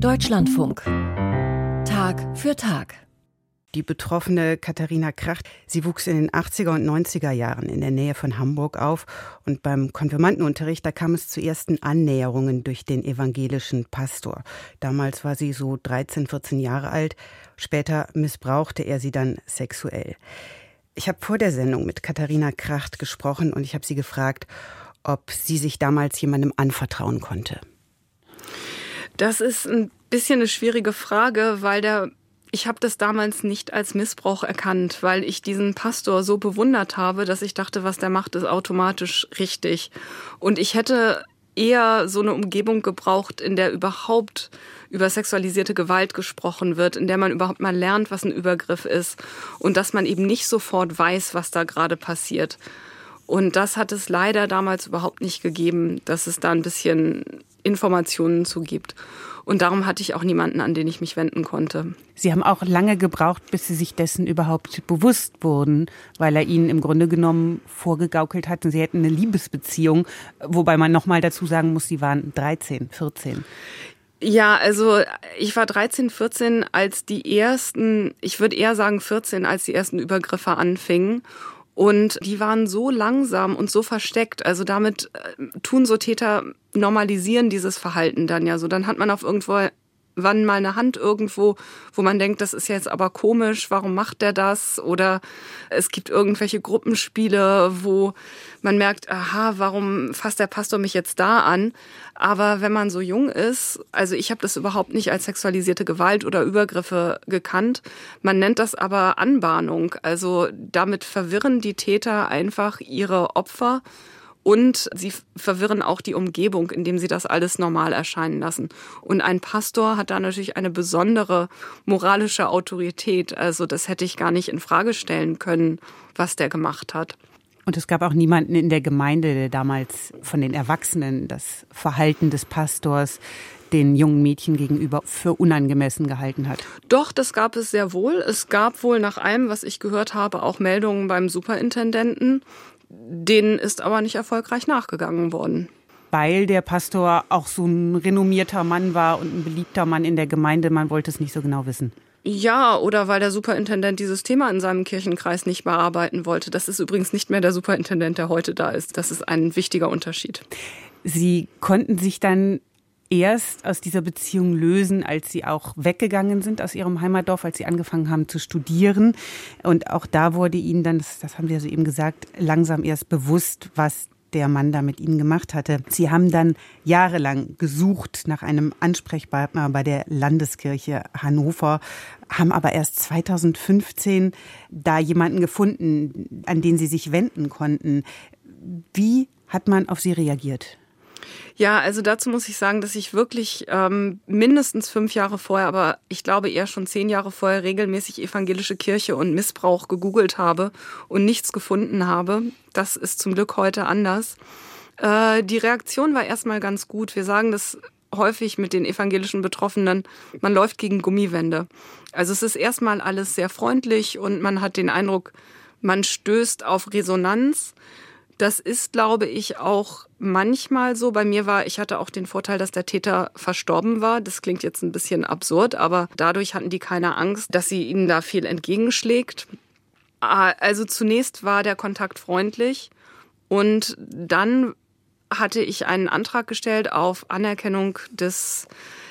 Deutschlandfunk. Tag für Tag. Die betroffene Katharina Kracht, sie wuchs in den 80er und 90er Jahren in der Nähe von Hamburg auf und beim Konfirmandenunterricht, da kam es zu ersten Annäherungen durch den evangelischen Pastor. Damals war sie so 13, 14 Jahre alt, später missbrauchte er sie dann sexuell. Ich habe vor der Sendung mit Katharina Kracht gesprochen und ich habe sie gefragt, ob sie sich damals jemandem anvertrauen konnte. Das ist ein bisschen eine schwierige Frage, weil der ich habe das damals nicht als Missbrauch erkannt, weil ich diesen Pastor so bewundert habe, dass ich dachte, was der macht, ist automatisch richtig. Und ich hätte eher so eine Umgebung gebraucht, in der überhaupt über sexualisierte Gewalt gesprochen wird, in der man überhaupt mal lernt, was ein Übergriff ist und dass man eben nicht sofort weiß, was da gerade passiert. Und das hat es leider damals überhaupt nicht gegeben, dass es da ein bisschen Informationen zu gibt. Und darum hatte ich auch niemanden, an den ich mich wenden konnte. Sie haben auch lange gebraucht, bis Sie sich dessen überhaupt bewusst wurden, weil er Ihnen im Grunde genommen vorgegaukelt hat, Sie hätten eine Liebesbeziehung, wobei man nochmal dazu sagen muss, Sie waren 13, 14. Ja, also ich war 13, 14, als die ersten, ich würde eher sagen 14, als die ersten Übergriffe anfingen. Und die waren so langsam und so versteckt. Also damit äh, tun so Täter normalisieren dieses Verhalten dann ja so. Dann hat man auf irgendwo wann mal eine Hand irgendwo, wo man denkt, das ist jetzt aber komisch, warum macht der das? Oder es gibt irgendwelche Gruppenspiele, wo man merkt, aha, warum fasst der Pastor mich jetzt da an? Aber wenn man so jung ist, also ich habe das überhaupt nicht als sexualisierte Gewalt oder Übergriffe gekannt. Man nennt das aber Anbahnung. Also damit verwirren die Täter einfach ihre Opfer und sie verwirren auch die Umgebung, indem sie das alles normal erscheinen lassen. Und ein Pastor hat da natürlich eine besondere moralische Autorität. Also das hätte ich gar nicht in Frage stellen können, was der gemacht hat. Und es gab auch niemanden in der Gemeinde, der damals von den Erwachsenen das Verhalten des Pastors den jungen Mädchen gegenüber für unangemessen gehalten hat. Doch, das gab es sehr wohl. Es gab wohl nach allem, was ich gehört habe, auch Meldungen beim Superintendenten, Denen ist aber nicht erfolgreich nachgegangen worden. Weil der Pastor auch so ein renommierter Mann war und ein beliebter Mann in der Gemeinde, man wollte es nicht so genau wissen. Ja, oder weil der Superintendent dieses Thema in seinem Kirchenkreis nicht bearbeiten wollte. Das ist übrigens nicht mehr der Superintendent, der heute da ist. Das ist ein wichtiger Unterschied. Sie konnten sich dann erst aus dieser Beziehung lösen, als sie auch weggegangen sind aus ihrem Heimatdorf, als sie angefangen haben zu studieren. Und auch da wurde ihnen dann, das, das haben wir so eben gesagt, langsam erst bewusst, was der Mann da mit ihnen gemacht hatte. Sie haben dann jahrelang gesucht nach einem Ansprechpartner bei der Landeskirche Hannover, haben aber erst 2015 da jemanden gefunden, an den sie sich wenden konnten. Wie hat man auf sie reagiert? Ja, also dazu muss ich sagen, dass ich wirklich ähm, mindestens fünf Jahre vorher, aber ich glaube eher schon zehn Jahre vorher regelmäßig evangelische Kirche und Missbrauch gegoogelt habe und nichts gefunden habe. Das ist zum Glück heute anders. Äh, die Reaktion war erstmal ganz gut. Wir sagen das häufig mit den evangelischen Betroffenen, man läuft gegen Gummiwände. Also es ist erstmal alles sehr freundlich und man hat den Eindruck, man stößt auf Resonanz. Das ist, glaube ich, auch manchmal so. Bei mir war, ich hatte auch den Vorteil, dass der Täter verstorben war. Das klingt jetzt ein bisschen absurd, aber dadurch hatten die keine Angst, dass sie ihnen da viel entgegenschlägt. Ah, also zunächst war der Kontakt freundlich und dann hatte ich einen Antrag gestellt auf Anerkennung des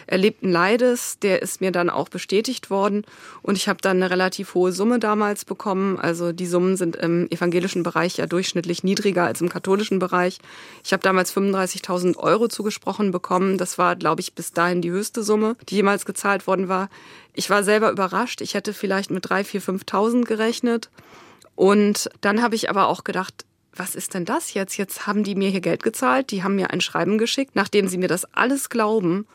erlebten Leides. Der ist mir dann auch bestätigt worden und ich habe dann eine relativ hohe Summe damals bekommen. Also die Summen sind im evangelischen Bereich ja durchschnittlich niedriger als im katholischen Bereich. Ich habe damals 35.000 Euro zugesprochen bekommen. Das war, glaube ich, bis dahin die höchste Summe, die jemals gezahlt worden war. Ich war selber überrascht. Ich hätte vielleicht mit 3.000, 4.000, 5.000 gerechnet. Und dann habe ich aber auch gedacht, was ist denn das jetzt? Jetzt haben die mir hier Geld gezahlt, die haben mir ein Schreiben geschickt, nachdem sie mir das alles glauben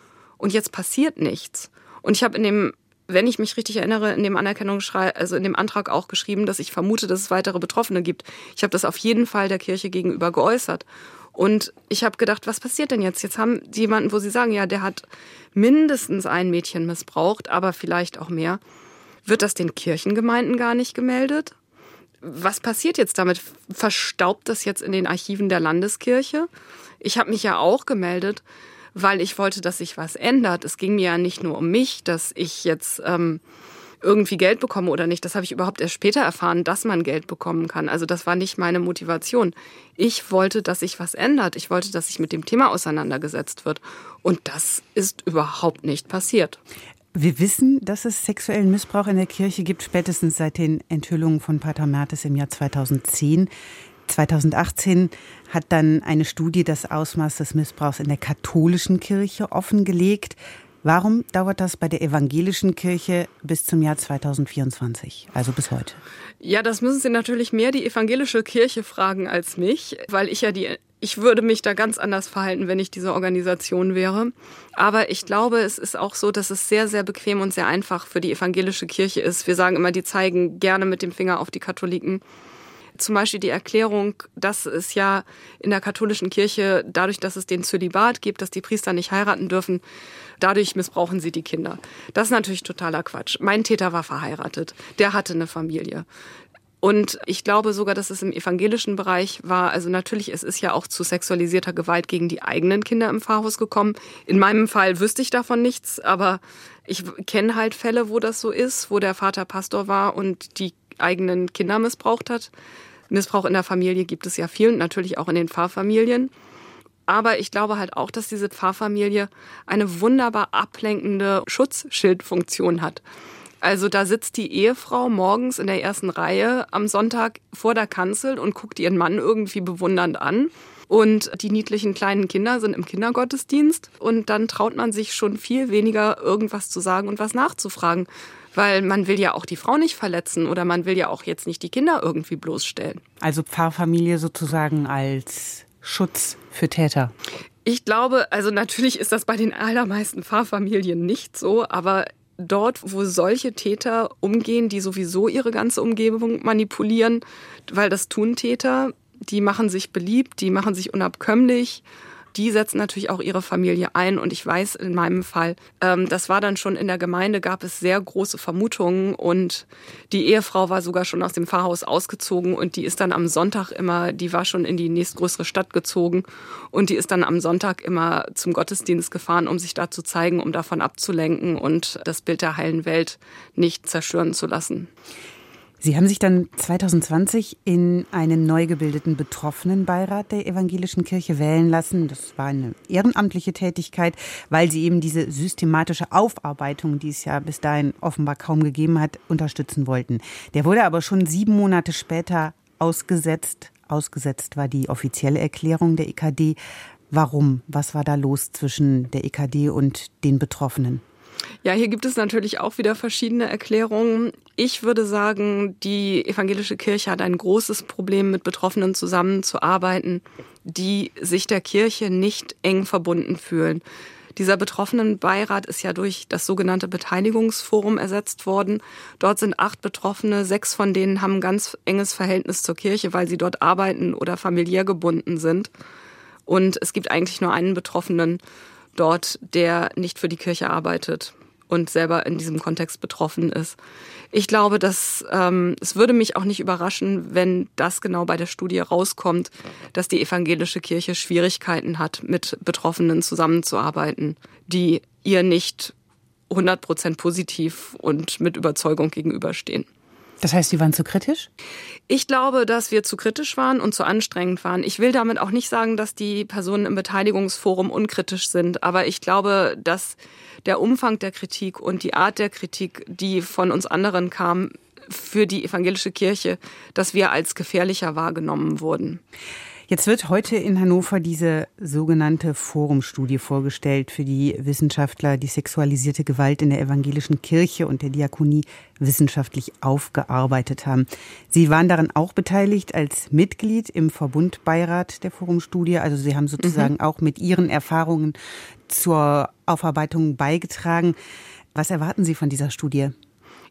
und jetzt passiert nichts. Und ich habe in dem, wenn ich mich richtig erinnere, in dem Anerkennungsschrei, also in dem Antrag auch geschrieben, dass ich vermute, dass es weitere Betroffene gibt. Ich habe das auf jeden Fall der Kirche gegenüber geäußert. Und ich habe gedacht, was passiert denn jetzt? Jetzt haben sie jemanden, wo sie sagen, ja, der hat mindestens ein Mädchen missbraucht, aber vielleicht auch mehr. Wird das den Kirchengemeinden gar nicht gemeldet? Was passiert jetzt damit? Verstaubt das jetzt in den Archiven der Landeskirche? Ich habe mich ja auch gemeldet weil ich wollte, dass sich was ändert. Es ging mir ja nicht nur um mich, dass ich jetzt ähm, irgendwie Geld bekomme oder nicht. Das habe ich überhaupt erst später erfahren, dass man Geld bekommen kann. Also das war nicht meine Motivation. Ich wollte, dass sich was ändert. Ich wollte, dass sich mit dem Thema auseinandergesetzt wird. Und das ist überhaupt nicht passiert. Wir wissen, dass es sexuellen Missbrauch in der Kirche gibt, spätestens seit den Enthüllungen von Pater Mertes im Jahr 2010. 2018 hat dann eine Studie das Ausmaß des Missbrauchs in der katholischen Kirche offengelegt. Warum dauert das bei der evangelischen Kirche bis zum Jahr 2024, also bis heute? Ja, das müssen Sie natürlich mehr die evangelische Kirche fragen als mich, weil ich ja die ich würde mich da ganz anders verhalten, wenn ich diese Organisation wäre. Aber ich glaube, es ist auch so, dass es sehr, sehr bequem und sehr einfach für die evangelische Kirche ist. Wir sagen immer, die zeigen gerne mit dem Finger auf die Katholiken. Zum Beispiel die Erklärung, dass es ja in der katholischen Kirche, dadurch, dass es den Zölibat gibt, dass die Priester nicht heiraten dürfen, dadurch missbrauchen sie die Kinder. Das ist natürlich totaler Quatsch. Mein Täter war verheiratet. Der hatte eine Familie. Und ich glaube sogar, dass es im evangelischen Bereich war. Also natürlich, es ist ja auch zu sexualisierter Gewalt gegen die eigenen Kinder im Pfarrhaus gekommen. In meinem Fall wüsste ich davon nichts, aber ich kenne halt Fälle, wo das so ist, wo der Vater Pastor war und die eigenen Kinder missbraucht hat. Missbrauch in der Familie gibt es ja viel und natürlich auch in den Pfarrfamilien. Aber ich glaube halt auch, dass diese Pfarrfamilie eine wunderbar ablenkende Schutzschildfunktion hat. Also da sitzt die Ehefrau morgens in der ersten Reihe am Sonntag vor der Kanzel und guckt ihren Mann irgendwie bewundernd an. Und die niedlichen kleinen Kinder sind im Kindergottesdienst. Und dann traut man sich schon viel weniger, irgendwas zu sagen und was nachzufragen weil man will ja auch die Frau nicht verletzen oder man will ja auch jetzt nicht die Kinder irgendwie bloßstellen. Also Pfarrfamilie sozusagen als Schutz für Täter. Ich glaube, also natürlich ist das bei den allermeisten Pfarrfamilien nicht so, aber dort, wo solche Täter umgehen, die sowieso ihre ganze Umgebung manipulieren, weil das tun Täter, die machen sich beliebt, die machen sich unabkömmlich die setzen natürlich auch ihre Familie ein. Und ich weiß in meinem Fall, ähm, das war dann schon in der Gemeinde, gab es sehr große Vermutungen und die Ehefrau war sogar schon aus dem Pfarrhaus ausgezogen und die ist dann am Sonntag immer, die war schon in die nächstgrößere Stadt gezogen und die ist dann am Sonntag immer zum Gottesdienst gefahren, um sich da zu zeigen, um davon abzulenken und das Bild der heilen Welt nicht zerstören zu lassen. Sie haben sich dann 2020 in einen neu gebildeten Betroffenenbeirat der evangelischen Kirche wählen lassen. Das war eine ehrenamtliche Tätigkeit, weil Sie eben diese systematische Aufarbeitung, die es ja bis dahin offenbar kaum gegeben hat, unterstützen wollten. Der wurde aber schon sieben Monate später ausgesetzt. Ausgesetzt war die offizielle Erklärung der EKD. Warum? Was war da los zwischen der EKD und den Betroffenen? Ja, hier gibt es natürlich auch wieder verschiedene Erklärungen. Ich würde sagen, die evangelische Kirche hat ein großes Problem, mit Betroffenen zusammenzuarbeiten, die sich der Kirche nicht eng verbunden fühlen. Dieser Betroffenenbeirat ist ja durch das sogenannte Beteiligungsforum ersetzt worden. Dort sind acht Betroffene, sechs von denen haben ein ganz enges Verhältnis zur Kirche, weil sie dort arbeiten oder familiär gebunden sind. Und es gibt eigentlich nur einen Betroffenen dort, der nicht für die Kirche arbeitet und selber in diesem Kontext betroffen ist. Ich glaube, dass ähm, es würde mich auch nicht überraschen, wenn das genau bei der Studie rauskommt, dass die evangelische Kirche Schwierigkeiten hat, mit Betroffenen zusammenzuarbeiten, die ihr nicht 100 Prozent positiv und mit Überzeugung gegenüberstehen. Das heißt, Sie waren zu kritisch? Ich glaube, dass wir zu kritisch waren und zu anstrengend waren. Ich will damit auch nicht sagen, dass die Personen im Beteiligungsforum unkritisch sind, aber ich glaube, dass der Umfang der Kritik und die Art der Kritik, die von uns anderen kam, für die evangelische Kirche, dass wir als gefährlicher wahrgenommen wurden. Jetzt wird heute in Hannover diese sogenannte Forumstudie vorgestellt, für die Wissenschaftler die sexualisierte Gewalt in der evangelischen Kirche und der Diakonie wissenschaftlich aufgearbeitet haben. Sie waren daran auch beteiligt als Mitglied im Verbundbeirat der Forumstudie. Also Sie haben sozusagen mhm. auch mit Ihren Erfahrungen zur Aufarbeitung beigetragen. Was erwarten Sie von dieser Studie?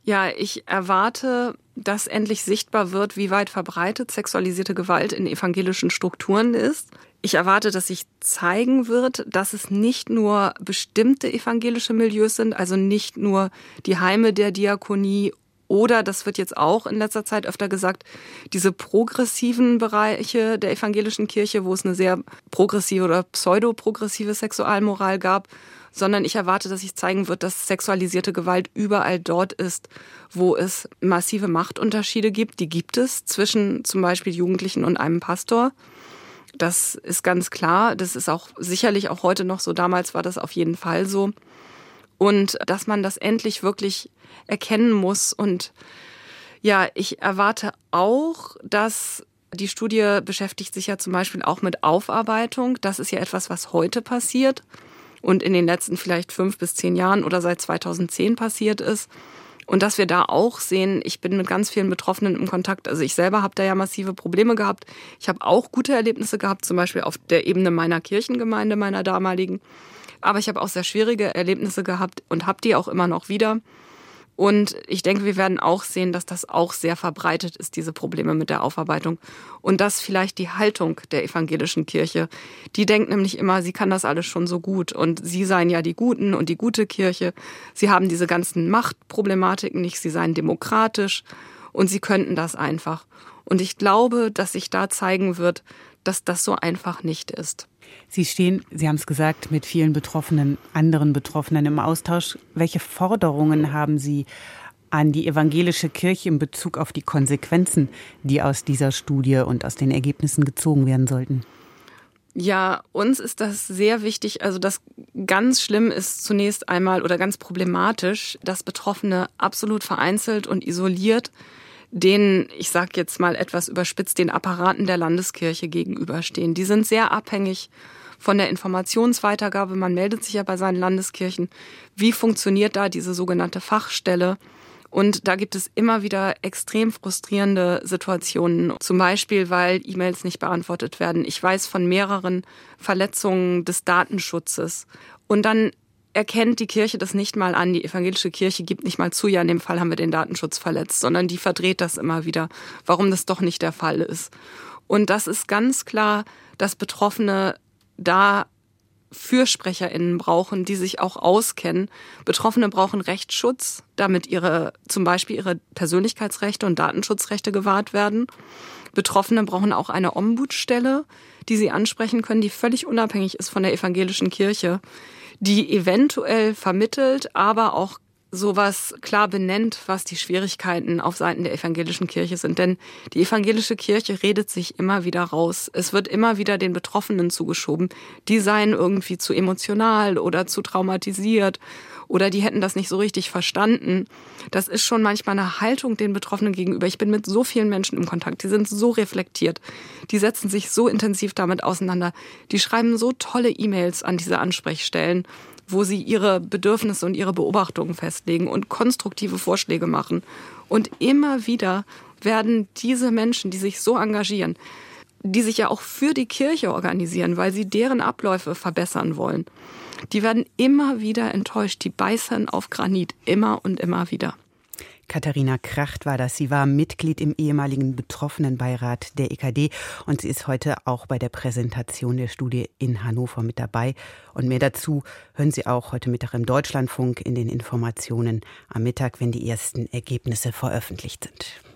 Ja, ich erwarte, dass endlich sichtbar wird, wie weit verbreitet sexualisierte Gewalt in evangelischen Strukturen ist. Ich erwarte, dass sich zeigen wird, dass es nicht nur bestimmte evangelische Milieus sind, also nicht nur die Heime der Diakonie Oder, das wird jetzt auch in letzter Zeit öfter gesagt, diese progressiven Bereiche der evangelischen Kirche, wo es eine sehr progressive oder pseudo-progressive Sexualmoral gab, sondern ich erwarte, dass sich zeigen wird, dass sexualisierte Gewalt überall dort ist, wo es massive Machtunterschiede gibt. Die gibt es zwischen zum Beispiel Jugendlichen und einem Pastor. Das ist ganz klar. Das ist auch sicherlich auch heute noch so. Damals war das auf jeden Fall so. Und dass man das endlich wirklich erkennen muss. Und ja, ich erwarte auch, dass die Studie beschäftigt sich ja zum Beispiel auch mit Aufarbeitung. Das ist ja etwas, was heute passiert und in den letzten vielleicht fünf bis zehn Jahren oder seit 2010 passiert ist. Und dass wir da auch sehen, ich bin mit ganz vielen Betroffenen im Kontakt. Also ich selber habe da ja massive Probleme gehabt. Ich habe auch gute Erlebnisse gehabt, zum Beispiel auf der Ebene meiner Kirchengemeinde, meiner damaligen. Aber ich habe auch sehr schwierige Erlebnisse gehabt und habe die auch immer noch wieder. Und ich denke, wir werden auch sehen, dass das auch sehr verbreitet ist, diese Probleme mit der Aufarbeitung. Und dass vielleicht die Haltung der evangelischen Kirche, die denkt nämlich immer, sie kann das alles schon so gut. Und sie seien ja die Guten und die gute Kirche. Sie haben diese ganzen Machtproblematiken nicht, sie seien demokratisch und sie könnten das einfach. Und ich glaube, dass sich da zeigen wird, dass das so einfach nicht ist. Sie stehen, Sie haben es gesagt, mit vielen Betroffenen, anderen Betroffenen im Austausch. Welche Forderungen haben Sie an die evangelische Kirche in Bezug auf die Konsequenzen, die aus dieser Studie und aus den Ergebnissen gezogen werden sollten? Ja, uns ist das sehr wichtig. Also das ganz schlimm ist zunächst einmal oder ganz problematisch, dass Betroffene absolut vereinzelt und isoliert den, ich sage jetzt mal etwas überspitzt, den Apparaten der Landeskirche gegenüberstehen. Die sind sehr abhängig von der Informationsweitergabe. Man meldet sich ja bei seinen Landeskirchen. Wie funktioniert da diese sogenannte Fachstelle? Und da gibt es immer wieder extrem frustrierende Situationen. Zum Beispiel, weil E-Mails nicht beantwortet werden. Ich weiß von mehreren Verletzungen des Datenschutzes. Und dann erkennt die Kirche das nicht mal an. Die evangelische Kirche gibt nicht mal zu, ja, in dem Fall haben wir den Datenschutz verletzt, sondern die verdreht das immer wieder, warum das doch nicht der Fall ist. Und das ist ganz klar, dass Betroffene da FürsprecherInnen brauchen, die sich auch auskennen. Betroffene brauchen Rechtsschutz, damit ihre, zum Beispiel ihre Persönlichkeitsrechte und Datenschutzrechte gewahrt werden. Betroffene brauchen auch eine Ombudsstelle, die sie ansprechen können, die völlig unabhängig ist von der evangelischen Kirche die eventuell vermittelt, aber auch sowas klar benennt, was die Schwierigkeiten auf Seiten der evangelischen Kirche sind. Denn die evangelische Kirche redet sich immer wieder raus. Es wird immer wieder den Betroffenen zugeschoben. Die seien irgendwie zu emotional oder zu traumatisiert oder die hätten das nicht so richtig verstanden. Das ist schon manchmal eine Haltung den Betroffenen gegenüber. Ich bin mit so vielen Menschen im Kontakt, die sind so reflektiert, die setzen sich so intensiv damit auseinander, die schreiben so tolle E-Mails an diese Ansprechstellen wo sie ihre Bedürfnisse und ihre Beobachtungen festlegen und konstruktive Vorschläge machen. Und immer wieder werden diese Menschen, die sich so engagieren, die sich ja auch für die Kirche organisieren, weil sie deren Abläufe verbessern wollen, die werden immer wieder enttäuscht. Die beißen auf Granit, immer und immer wieder. Katharina Kracht war das. Sie war Mitglied im ehemaligen Betroffenenbeirat der EKD und sie ist heute auch bei der Präsentation der Studie in Hannover mit dabei. Und mehr dazu hören Sie auch heute Mittag im Deutschlandfunk in den Informationen am Mittag, wenn die ersten Ergebnisse veröffentlicht sind.